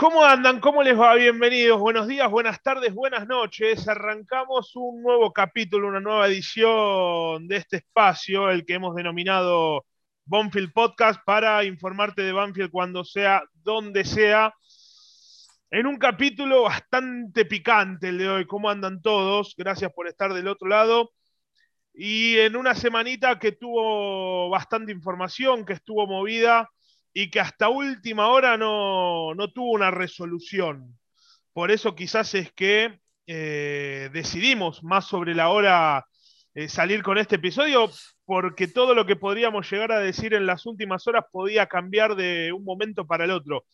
¿Cómo andan? ¿Cómo les va? Bienvenidos. Buenos días, buenas tardes, buenas noches. Arrancamos un nuevo capítulo, una nueva edición de este espacio, el que hemos denominado Banfield Podcast, para informarte de Banfield cuando sea, donde sea. En un capítulo bastante picante el de hoy. ¿Cómo andan todos? Gracias por estar del otro lado. Y en una semanita que tuvo bastante información, que estuvo movida y que hasta última hora no, tuvo una resolución. Por eso quizás es que eh, decidimos más sobre la hora eh, salir con este episodio, porque todo lo que podríamos llegar a decir en las últimas horas podía cambiar de un momento para el otro.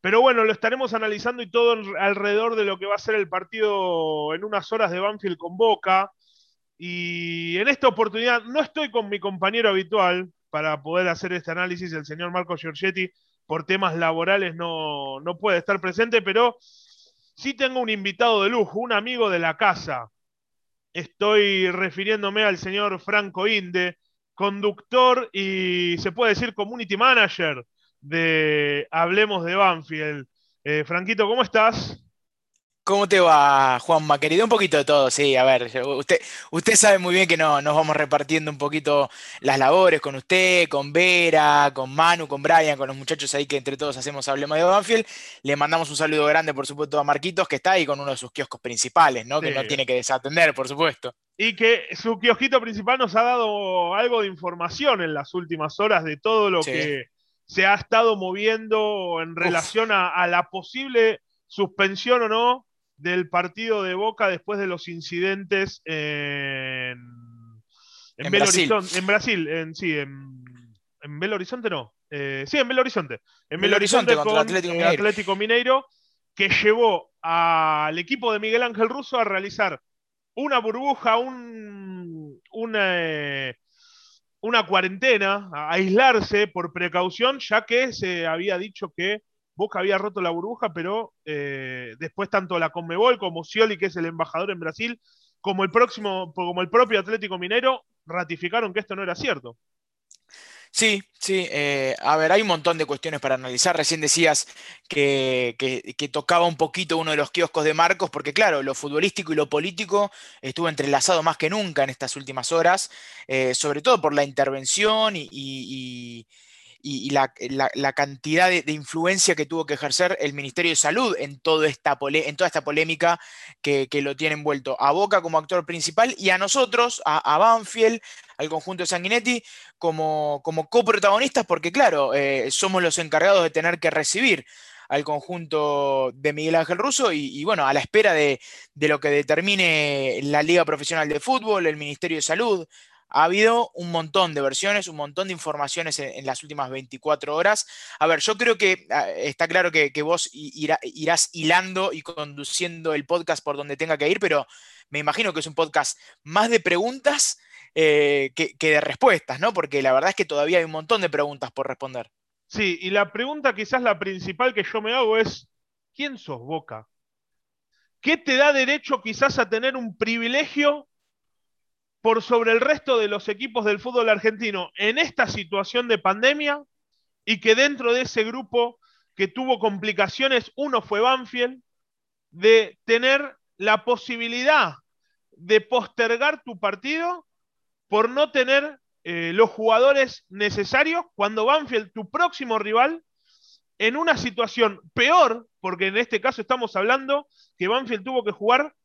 Pero bueno, lo estaremos analizando y todo alrededor de lo que va a ser el partido en unas horas de Banfield con Boca. Y en esta oportunidad no estoy con mi compañero habitual, para poder hacer este análisis. El señor Marco Giorgetti, por temas laborales, no, puede estar presente, pero sí tengo un invitado de lujo, un amigo de la casa. Estoy refiriéndome al señor Franco Inde, conductor y se puede decir community manager de Hablemos de Banfield. Eh, Franquito, ¿cómo estás? ¿Cómo te va, Juanma? Querido, un poquito de todo, sí, a ver, usted, usted sabe muy bien que no, nos vamos repartiendo un poquito las labores con usted, con Vera, con Manu, con Brian, con los muchachos ahí que entre todos hacemos Hablemos de Banfield. Le mandamos un saludo grande, por supuesto, a Marquitos, que está ahí con uno de sus kioscos principales, ¿no? Que no tiene que desatender, por supuesto. Y que su kiosquito principal nos ha dado algo de información en las últimas horas de todo lo que se ha estado moviendo en relación a la posible suspensión o no del partido de Boca después de los incidentes en, en, Belo Horizonte, en Brasil, en, sí, en, en Belo Horizonte no, eh, sí, en Belo Horizonte, en Belo, Horizonte, con el Atlético Mineiro. Atlético Mineiro, que llevó al equipo de Miguel Ángel Russo a realizar una burbuja, un, una, una cuarentena, a aislarse por precaución, ya que se había dicho que Boca había roto la burbuja, pero eh, después tanto la Conmebol como Scioli, que es el embajador en Brasil, como el próximo, como el propio Atlético Minero, ratificaron que esto no era cierto. Sí, sí. Eh, a ver, hay un montón de cuestiones para analizar. Recién decías que, tocaba un poquito uno de los kioscos de Marcos, porque claro, lo futbolístico y lo político estuvo entrelazado más que nunca en estas últimas horas, eh, sobre todo por la intervención y, la, cantidad de, influencia que tuvo que ejercer el Ministerio de Salud en, toda esta polémica que, lo tiene envuelto a Boca como actor principal y a nosotros, a, Banfield, al conjunto de Sanguinetti, como, como coprotagonistas, porque claro, eh, somos los encargados de tener que recibir al conjunto de Miguel Ángel Russo y, bueno, a la espera de, de, lo que determine la Liga Profesional de Fútbol, el Ministerio de Salud, ha habido un montón de versiones, un montón de informaciones en, las últimas 24 horas. A ver, yo creo que ah, está claro que, vos irás hilando y conduciendo el podcast por donde tenga que ir, pero me imagino que es un podcast más de preguntas eh, que, que de respuestas, ¿no? Porque la verdad es que todavía hay un montón de preguntas por responder. Sí, y la pregunta quizás la principal que yo me hago es, ¿quién sos Boca? ¿Qué te da derecho quizás a tener un privilegio por sobre el resto de los equipos del fútbol argentino en esta situación de pandemia y que dentro de ese grupo que tuvo complicaciones, uno fue Banfield, de tener la posibilidad de postergar tu partido por no tener eh, los jugadores necesarios cuando Banfield, tu próximo rival, en una situación peor, porque en este caso estamos hablando que Banfield tuvo que jugar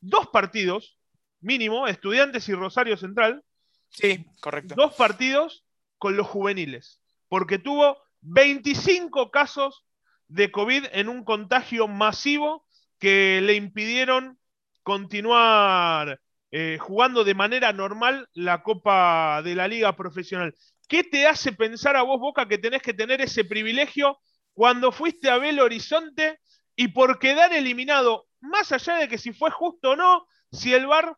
dos partidos mínimo, Estudiantes y Rosario Central. Sí, correcto. Dos partidos con los juveniles, porque tuvo 25 casos de COVID en un contagio masivo que le impidieron continuar eh, jugando de manera normal la Copa de la Liga Profesional. ¿Qué te hace pensar a vos, Boca, que tenés que tener ese privilegio cuando fuiste a Belo Horizonte y por quedar eliminado, más allá de que si fue justo o no, si el VAR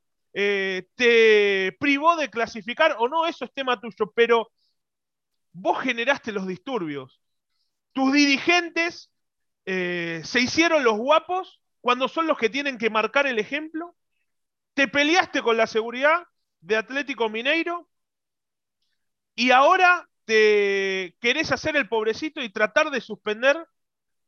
te privó de clasificar o no, eso es tema tuyo, pero vos generaste los disturbios. Tus dirigentes eh, se hicieron los guapos cuando son los que tienen que marcar el ejemplo. Te peleaste con la seguridad de Atlético Mineiro y ahora te querés hacer el pobrecito y tratar de suspender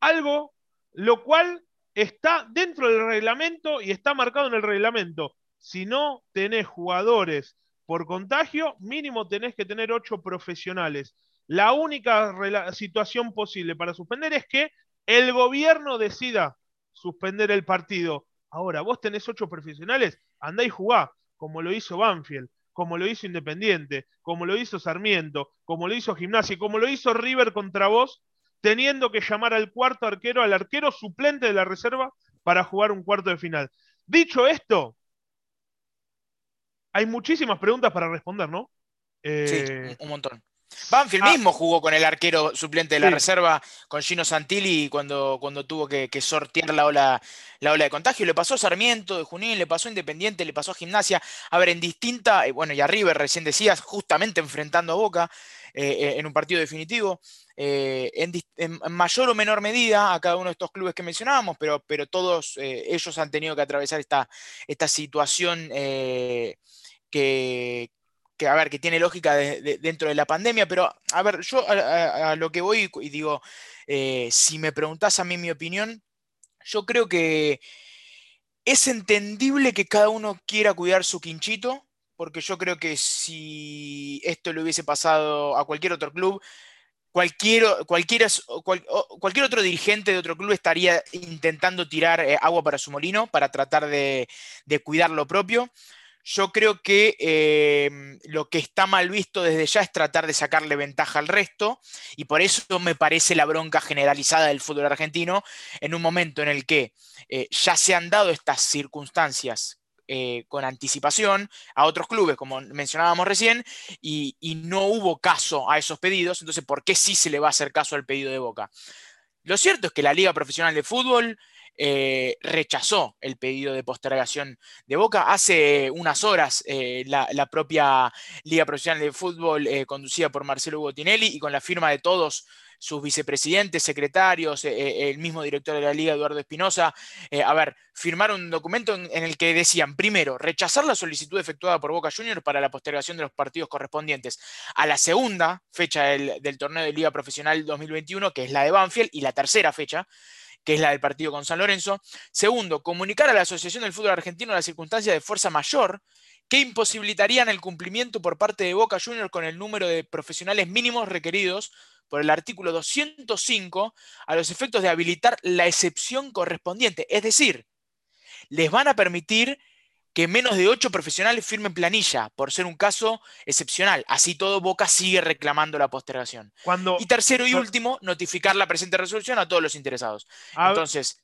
Algo lo cual está dentro del reglamento y está marcado en el reglamento. Si no tenés jugadores por contagio, mínimo tenés que tener ocho profesionales. La única situación posible para suspender es que el gobierno decida suspender el partido. Ahora, vos tenés ocho profesionales, andá y jugá, como lo hizo Banfield, como lo hizo Independiente, como lo hizo Sarmiento, como lo hizo Gimnasia, como lo hizo River contra vos, teniendo que llamar al cuarto arquero, al arquero suplente de la reserva, para jugar un cuarto de final. Dicho esto, hay muchísimas preguntas para responder, ¿no? sí, eh, un montón. Banfield ah. mismo jugó con el arquero suplente de la reserva, con Gino Santilli, cuando, cuando tuvo que, sortear la ola, la ola de contagio. Le pasó a Sarmiento de Junín, le pasó a Independiente, le pasó a Gimnasia. A ver, en distinta, eh, bueno, y a River recién decías, justamente enfrentando a Boca eh, en un partido definitivo. en, mayor o menor medida a cada uno de estos clubes que mencionábamos, pero, pero todos ellos han tenido que atravesar esta, esta situación que, a ver, que tiene lógica dentro de la pandemia, pero a ver, yo a, lo que voy y digo, eh, si me preguntás a mí mi opinión, yo creo que es entendible que cada uno quiera cuidar su quinchito, porque yo creo que si esto le hubiese pasado a cualquier otro club, cualquier, cualquier, cualquier otro dirigente de otro club estaría intentando tirar eh, agua para su molino para tratar de cuidar lo propio. Yo creo que em, lo que está mal visto desde ya es tratar de sacarle ventaja al resto y por eso me parece la bronca generalizada del fútbol argentino en un momento en el que eh, ya se han dado estas circunstancias eh, con anticipación a otros clubes, como mencionábamos recién, y, y no hubo caso a esos pedidos, entonces ¿por qué sí se le va a hacer caso al pedido de Boca? Lo cierto es que la Liga Profesional de Fútbol eh, rechazó el pedido de postergación de Boca. Hace unas horas eh, la, propia Liga Profesional de Fútbol, eh, conducida por Marcelo Botinelli y con la firma de todos sus vicepresidentes, secretarios, el mismo director de la Liga, Eduardo Espinosa, a ver, firmaron un documento en, el que decían, primero, rechazar la solicitud efectuada por Boca Juniors para la postergación de los partidos correspondientes a la segunda fecha del, del torneo de Liga Profesional 2021, que es la de Banfield, y la tercera fecha, que es la del partido con San Lorenzo. Segundo, comunicar a la Asociación del Fútbol Argentino las circunstancias de fuerza mayor que imposibilitarían el cumplimiento por parte de Boca Juniors con el número de profesionales mínimos requeridos por el artículo 205 a los efectos de habilitar la excepción correspondiente. Es decir, les van a permitir que menos de ocho profesionales firmen planilla, por ser un caso excepcional. Así todo, Boca sigue reclamando la postergación. y tercero y último, notificar la presente resolución a todos los interesados. Entonces,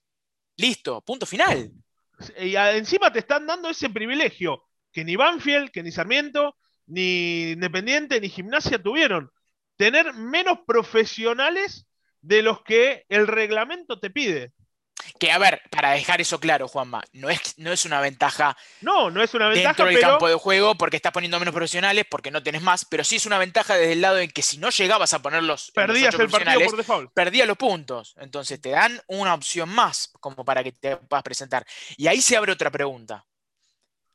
listo, punto final. Y encima te están dando ese privilegio que ni Banfield, que ni Sarmiento, ni Independiente, ni Gimnasia tuvieron. Tener menos profesionales de los que el reglamento te pide. Que a ver, para dejar eso claro, Juanma, no es, no es una ventaja. No, no es una ventaja. Dentro del campo de juego, porque estás poniendo menos profesionales, porque no tenés más, pero sí es una ventaja desde el lado en que si no llegabas a ponerlos. Perdías el partido por default. Perdías los puntos. Entonces te dan una opción más como para que te puedas presentar. Y ahí se abre otra pregunta.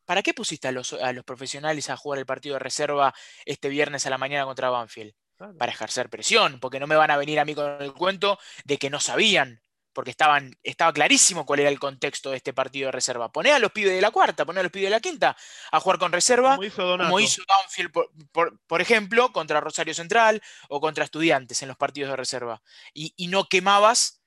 ¿Para qué pusiste a los, a los profesionales a jugar el partido de reserva este viernes a la mañana contra Banfield? Para ejercer presión, porque no me van a venir a mí con el cuento de que no sabían porque estaban, estaba clarísimo cuál era el contexto de este partido de reserva. Poné a los pibes de la cuarta, poné a los pibes de la quinta a jugar con reserva, como hizo, como Banfield, por, ejemplo, contra Rosario Central o contra Estudiantes en los partidos de reserva. Y, no quemabas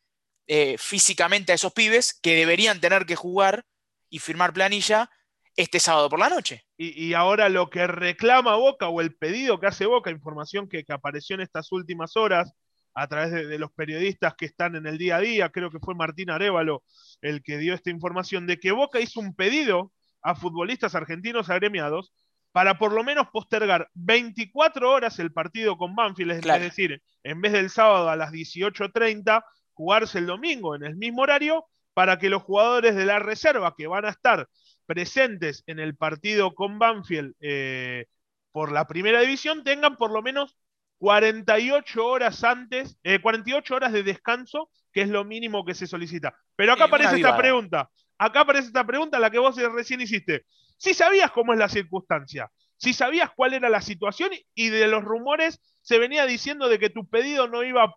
eh, físicamente a esos pibes que deberían tener que jugar y firmar planilla este sábado por la noche. Y, ahora lo que reclama Boca o el pedido que hace Boca, información que, que apareció en estas últimas horas, a través de, los periodistas que están en el día a día, creo que fue Martín Arevalo el que dio esta información, de que Boca hizo un pedido a futbolistas argentinos agremiados para por lo menos postergar 24 horas el partido con Banfield, es decir, en vez del sábado a las 18.30, jugarse el domingo en el mismo horario, para que los jugadores de la reserva que van a estar presentes en el partido con Banfield eh, por la primera división tengan por lo menos 48 horas antes, 48 eh, horas de descanso, que es lo mínimo que se solicita. Pero acá aparece esta pregunta, acá aparece esta pregunta, la que vos recién hiciste. Si sabías cómo es la circunstancia, si sabías cuál era la situación y de los rumores se venía diciendo de que tu pedido no iba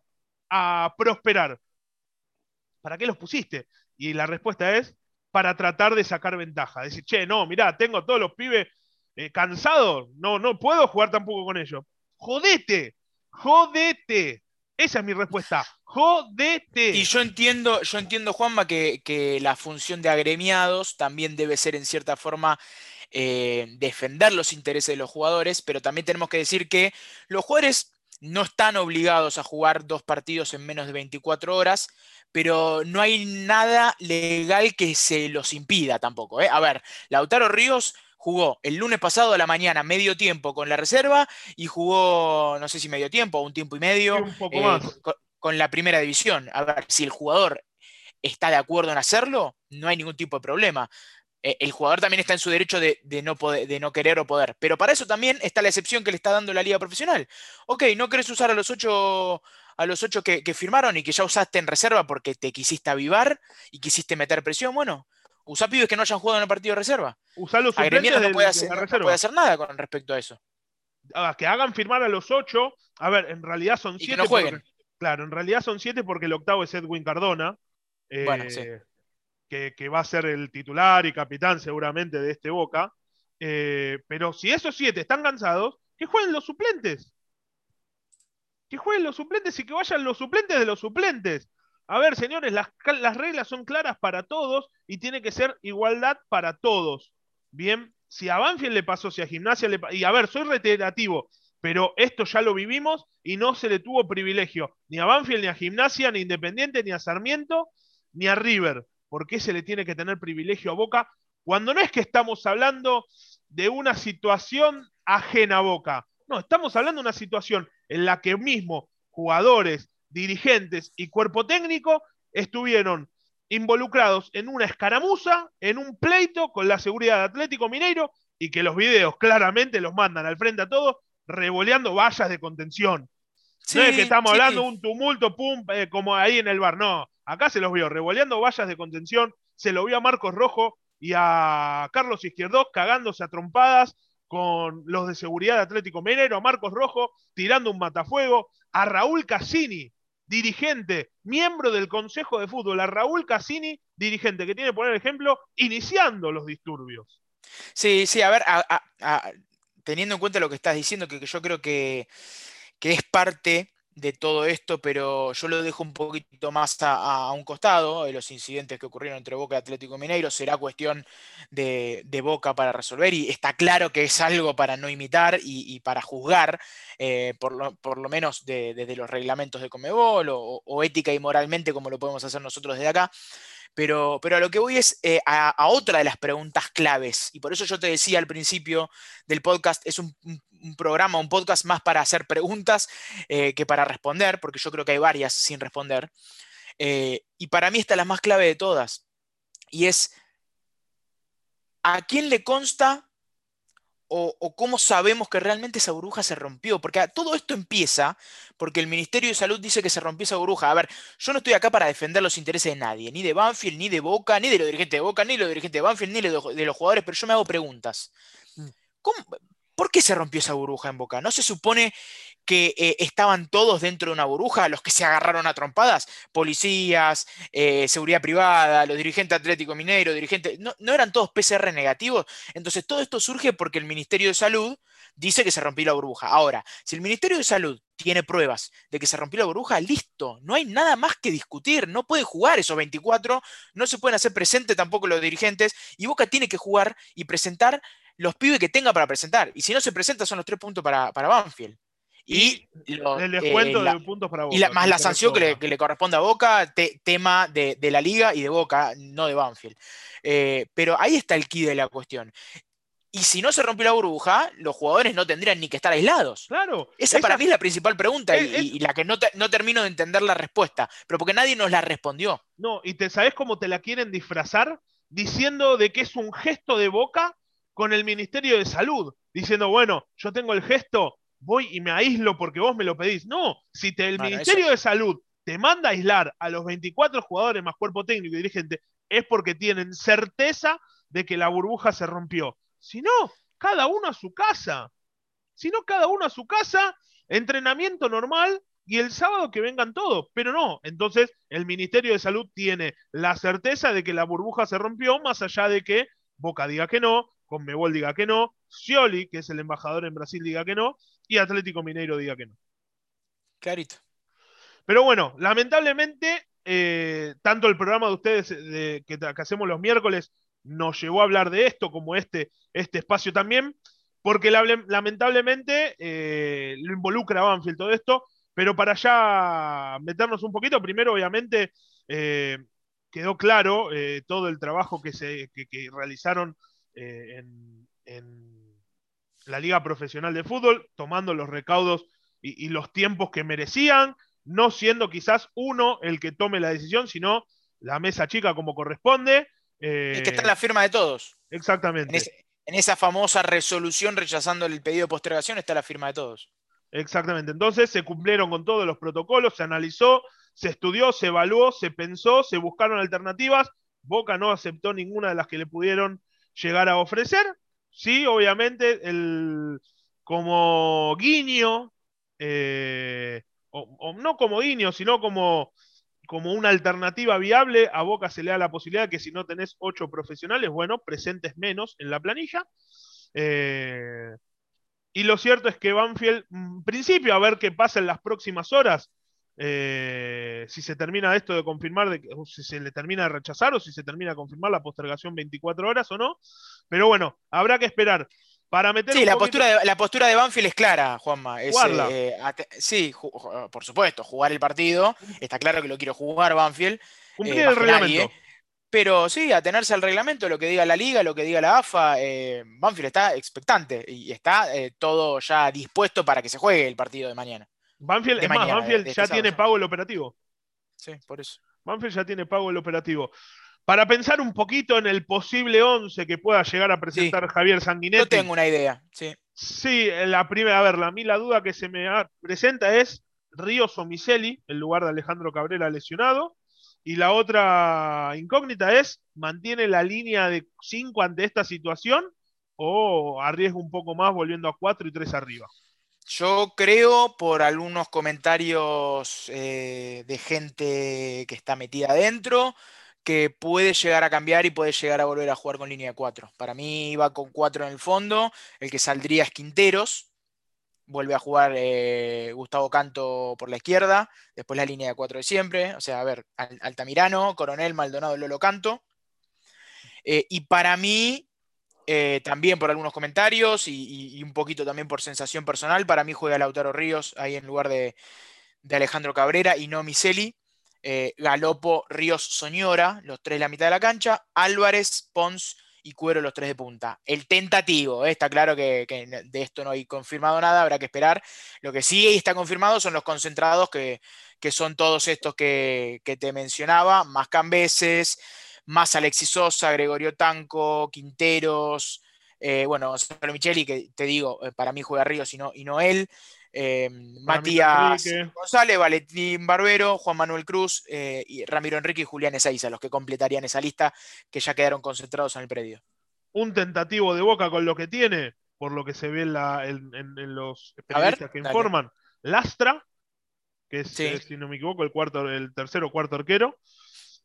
a prosperar. ¿para qué los pusiste? Y la respuesta es para tratar de sacar ventaja. Decir, che, no, mirá, tengo todos los pibes eh, cansados, no, no puedo jugar tampoco con ellos. Jodete, jodete. Esa es mi respuesta. Jodete. Y yo entiendo, yo entiendo, Juanma, que, la función de agremiados también debe ser en cierta forma eh, defender los intereses de los jugadores, pero también tenemos que decir que los jugadores no están obligados a jugar dos partidos en menos de 24 horas, pero no hay nada legal que se los impida tampoco. ¿eh? A ver, Lautaro Ríos jugó el lunes pasado a la mañana medio tiempo con la reserva y jugó, no sé si medio tiempo o un tiempo y medio eh, Con, la primera división. A ver, si el jugador está de acuerdo en hacerlo, no hay ningún tipo de problema. Eh, el jugador también está en su derecho de, no poder, de no querer o poder. Pero para eso también está la excepción que le está dando la liga profesional. Ok, no querés usar a los ocho, a los ocho que, que firmaron y que ya usaste en reserva porque te quisiste avivar y quisiste meter presión. Bueno, Usa pibes que no hayan jugado en el partido de reserva. Usá los suplentes no puede, hacer, no puede hacer nada con respecto a eso. Ah, que hagan firmar a los ocho. A ver, en realidad son siete. claro, en realidad son siete porque el octavo es Edwin Cardona. Eh, que, va a ser el titular y capitán seguramente de este Boca. Eh, pero si esos siete están cansados, que jueguen los suplentes. Que jueguen los suplentes y que vayan los suplentes de los suplentes. A ver, señores, las, reglas son claras para todos y tiene que ser igualdad para todos. Bien, si a Banfield le pasó, si a Gimnasia le pasó, y a ver, soy reiterativo, pero esto ya lo vivimos y no se le tuvo privilegio ni a Banfield, ni a Gimnasia, ni a Independiente, ni a Sarmiento, ni a River. ¿Por qué se le tiene que tener privilegio a Boca? Cuando no es que estamos hablando de una situación ajena a Boca. No, estamos hablando de una situación en la que mismo jugadores, dirigentes y cuerpo técnico estuvieron involucrados en una escaramuza, en un pleito con la seguridad de Atlético Mineiro y que los videos claramente los mandan al frente a todos revoleando vallas de contención. no es que estamos hablando de un tumulto, pum, eh, como ahí en el bar, no. Acá se los vio revoleando vallas de contención, se lo vio a Marcos Rojo y a Carlos Izquierdo cagándose a trompadas con los de seguridad de Atlético Mineiro, a Marcos Rojo tirando un matafuego, a Raúl Cassini, dirigente, miembro del Consejo de Fútbol, a Raúl Cassini, dirigente, que tiene que poner ejemplo, iniciando los disturbios. Sí, sí, a ver, teniendo en cuenta lo que estás diciendo, que, yo creo que, que es parte de todo esto, pero yo lo dejo un poquito más a, un costado, de los incidentes que ocurrieron entre Boca y Atlético Mineiro, será cuestión de, Boca para resolver y está claro que es algo para no imitar y, para juzgar, eh, por, lo, menos desde los reglamentos de Comebol o, ética y moralmente como lo podemos hacer nosotros desde acá. Pero, pero a lo que voy es eh, a, otra de las preguntas claves, y por eso yo te decía al principio del podcast, es un, programa, un podcast más para hacer preguntas eh, que para responder, porque yo creo que hay varias sin responder. Eh, y para mí esta es la más clave de todas, y es, ¿a quién le consta o, cómo sabemos que realmente esa burbuja se rompió. Porque todo esto empieza porque el Ministerio de Salud dice que se rompió esa burbuja. A ver, yo no estoy acá para defender los intereses de nadie, ni de Banfield, ni de Boca, ni de los dirigentes de Boca, ni de los dirigentes de Banfield, ni de los jugadores, pero yo me hago preguntas. Mm. ¿Por qué se rompió esa burbuja en Boca? ¿No se supone que eh, estaban todos dentro de una burbuja, los que se agarraron a trompadas, policías, eh, seguridad privada, los dirigentes Atlético Mineiro, dirigentes, no, eran todos PCR negativos. Entonces todo esto surge porque el Ministerio de Salud dice que se rompió la burbuja. Ahora, si el Ministerio de Salud tiene pruebas de que se rompió la burbuja, listo, no hay nada más que discutir, no puede jugar esos 24, no se pueden hacer presentes tampoco los dirigentes, y Boca tiene que jugar y presentar los pibes que tenga para presentar. Y si no se presenta, son los tres puntos para, para Banfield. Y, el descuento de puntos para Boca. Y más la sanción que le, corresponde a Boca, tema de, la liga y de Boca, no de Banfield. Eh, pero ahí está el key de la cuestión. Y si no se rompió la burbuja, los jugadores no tendrían ni que estar aislados. Claro. Esa, para mí es la principal pregunta y, la que no, no, termino de entender la respuesta, pero porque nadie nos la respondió. No, y te sabes cómo te la quieren disfrazar diciendo de que es un gesto de boca con el Ministerio de Salud, diciendo, bueno, yo tengo el gesto, voy y me aíslo porque vos me lo pedís. No, si el Ministerio de Salud te manda a aislar a los 24 jugadores más cuerpo técnico y dirigente, es porque tienen certeza de que la burbuja se rompió. Si no, cada uno a su casa. Si no, cada uno a su casa, entrenamiento normal, y el sábado que vengan todos, pero no. Entonces, el Ministerio de Salud tiene la certeza de que la burbuja se rompió, más allá de que Boca diga que no, Conmebol diga que no, Scioli, que es el embajador en Brasil, diga que no, y Atlético Mineiro diga que no. Clarito. Pero bueno, lamentablemente, eh, tanto el programa de ustedes que, hacemos los miércoles nos llevó a hablar de esto, como este, este espacio también, porque lamentablemente eh, lo involucra a Banfield todo esto, pero para ya meternos un poquito, primero obviamente eh, quedó claro todo el trabajo que, se, realizaron en, la Liga Profesional de Fútbol, tomando los recaudos y, los tiempos que merecían, no siendo quizás uno el que tome la decisión, sino la mesa chica como corresponde. es que está en la firma de todos. Exactamente. En, esa famosa resolución rechazando el pedido de postergación está la firma de todos. Exactamente. Entonces se cumplieron con todos los protocolos, se analizó, se estudió, se evaluó, se pensó, se buscaron alternativas. Boca no aceptó ninguna de las que le pudieron llegar a ofrecer. Sí, obviamente, el, como guiño, eh, o, no como guiño, sino como, como una alternativa viable, a Boca se le da la posibilidad de que si no tenés ocho profesionales, bueno, presentes menos en la planilla. Eh, y lo cierto es que Banfield, en principio, a ver qué pasa en las próximas horas, eh, si se termina esto de confirmar, de, si se le termina de rechazar o si se termina de confirmar la postergación 24 horas o no. Pero bueno, habrá que esperar. Para meter sí, la, postura de, la postura de Banfield es clara, Juanma. Eh, sí, por supuesto, jugar el partido. Está claro que lo quiero jugar Banfield. Cumplir eh, el reglamento. pero sí, atenerse al reglamento, lo que diga la liga, lo que diga la AFA. Banfield está expectante y está todo ya dispuesto para que se juegue el partido de mañana. Banfield, es más, Banfield ya tiene pago el operativo. Sí, por eso. Banfield ya tiene pago el operativo. Para pensar un poquito en el posible 11 que pueda llegar a presentar Javier Sanguinetti. Yo tengo una idea, sí. Sí, la primera, a ver, a mí la duda que se me presenta es Ríos o Miseli, en lugar de Alejandro Cabrera lesionado. Y la otra incógnita es, ¿mantiene la línea de 5 ante esta situación o arriesga un poco más volviendo a 4 y 3 arriba? Yo creo, por algunos comentarios eh, de gente que está metida adentro, que puede llegar a cambiar y puede llegar a volver a jugar con línea de 4. Para mí iba con 4 en el fondo, el que saldría es Quinteros, vuelve a jugar eh, Gustavo Canto por la izquierda, después la línea de 4 de siempre, o sea, a ver, Altamirano, Coronel, Maldonado, Lolo Canto. Eh, y para mí, eh, también por algunos comentarios y, un poquito también por sensación personal. Para mí juega Lautaro Ríos ahí en lugar de, Alejandro Cabrera y no Miseli. Eh, Galopo, Ríos, Soñora, los tres de la mitad de la cancha. Álvarez, Pons y Cuero, los tres de punta. El tentativo, eh, está claro que, de esto no hay confirmado nada, habrá que esperar. Lo que sí está confirmado son los concentrados, que, son todos estos que, que te mencionaba, más Cambeses más Alexis Sosa, Gregorio Tanco, Quinteros, eh, bueno, Gonzalo Micheli, que te digo, eh, para mí juega Ríos y no, y no él, eh, Matías González, Valentín Barbero, Juan Manuel Cruz, y Ramiro Enrique y Julián Ezeiza, los que completarían esa lista que ya quedaron concentrados en el predio. Un tentativo de boca con lo que tiene, por lo que se ve en, los periodistas que informan, Lastra, que es, si no me equivoco, el, cuarto, el tercero o cuarto arquero.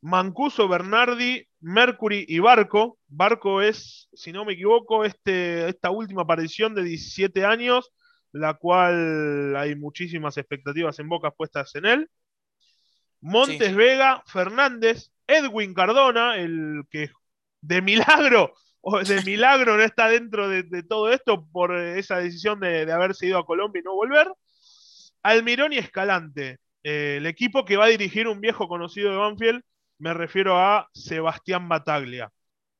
Mancuso, Bernardi, Mercury y Barco. Barco es, si no me equivoco, este, esta última aparición de 17 años, la cual hay muchísimas expectativas en bocas puestas en él. Montes Vega, Fernández, Edwin Cardona, el que de milagro, o de milagro no está dentro de, todo esto por esa decisión de, haberse ido a Colombia y no volver. Almirón y Escalante, eh, el equipo que va a dirigir un viejo conocido de Banfield, me refiero a Sebastián Bataglia.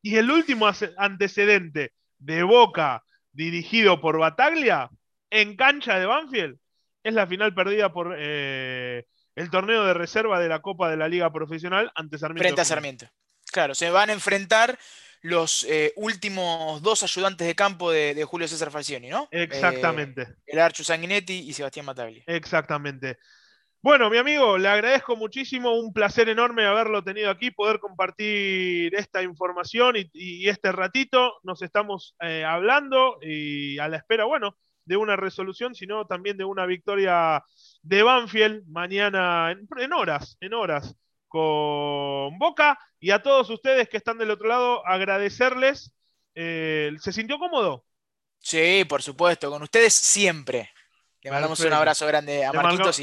Y el último antecedente de Boca dirigido por Bataglia en cancha de Banfield es la final perdida por eh, el torneo de reserva de la Copa de la Liga Profesional ante Sarmiento. Frente a Sarmiento. Claro, se van a enfrentar los eh, últimos dos ayudantes de campo de, Julio César Falcioni, ¿no? Exactamente. Eh, el Archu Sanguinetti y Sebastián Bataglia. Exactamente. Bueno, mi amigo, le agradezco muchísimo, un placer enorme haberlo tenido aquí, poder compartir esta información y, este ratito. Nos estamos eh, hablando y a la espera, bueno, de una resolución, sino también de una victoria de Banfield mañana en, horas, en horas con Boca. Y a todos ustedes que están del otro lado, agradecerles. Eh, ¿Se sintió cómodo? Sí, por supuesto, con ustedes siempre. Le mandamos un abrazo grande a Marquitos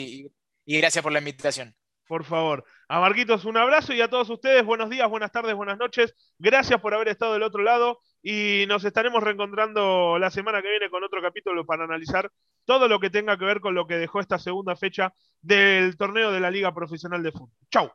y, gracias por la invitación. Por favor. A Marquitos un abrazo y a todos ustedes buenos días, buenas tardes, buenas noches. Gracias por haber estado del otro lado y nos estaremos reencontrando la semana que viene con otro capítulo para analizar todo lo que tenga que ver con lo que dejó esta segunda fecha del torneo de la Liga Profesional de Fútbol. Chau.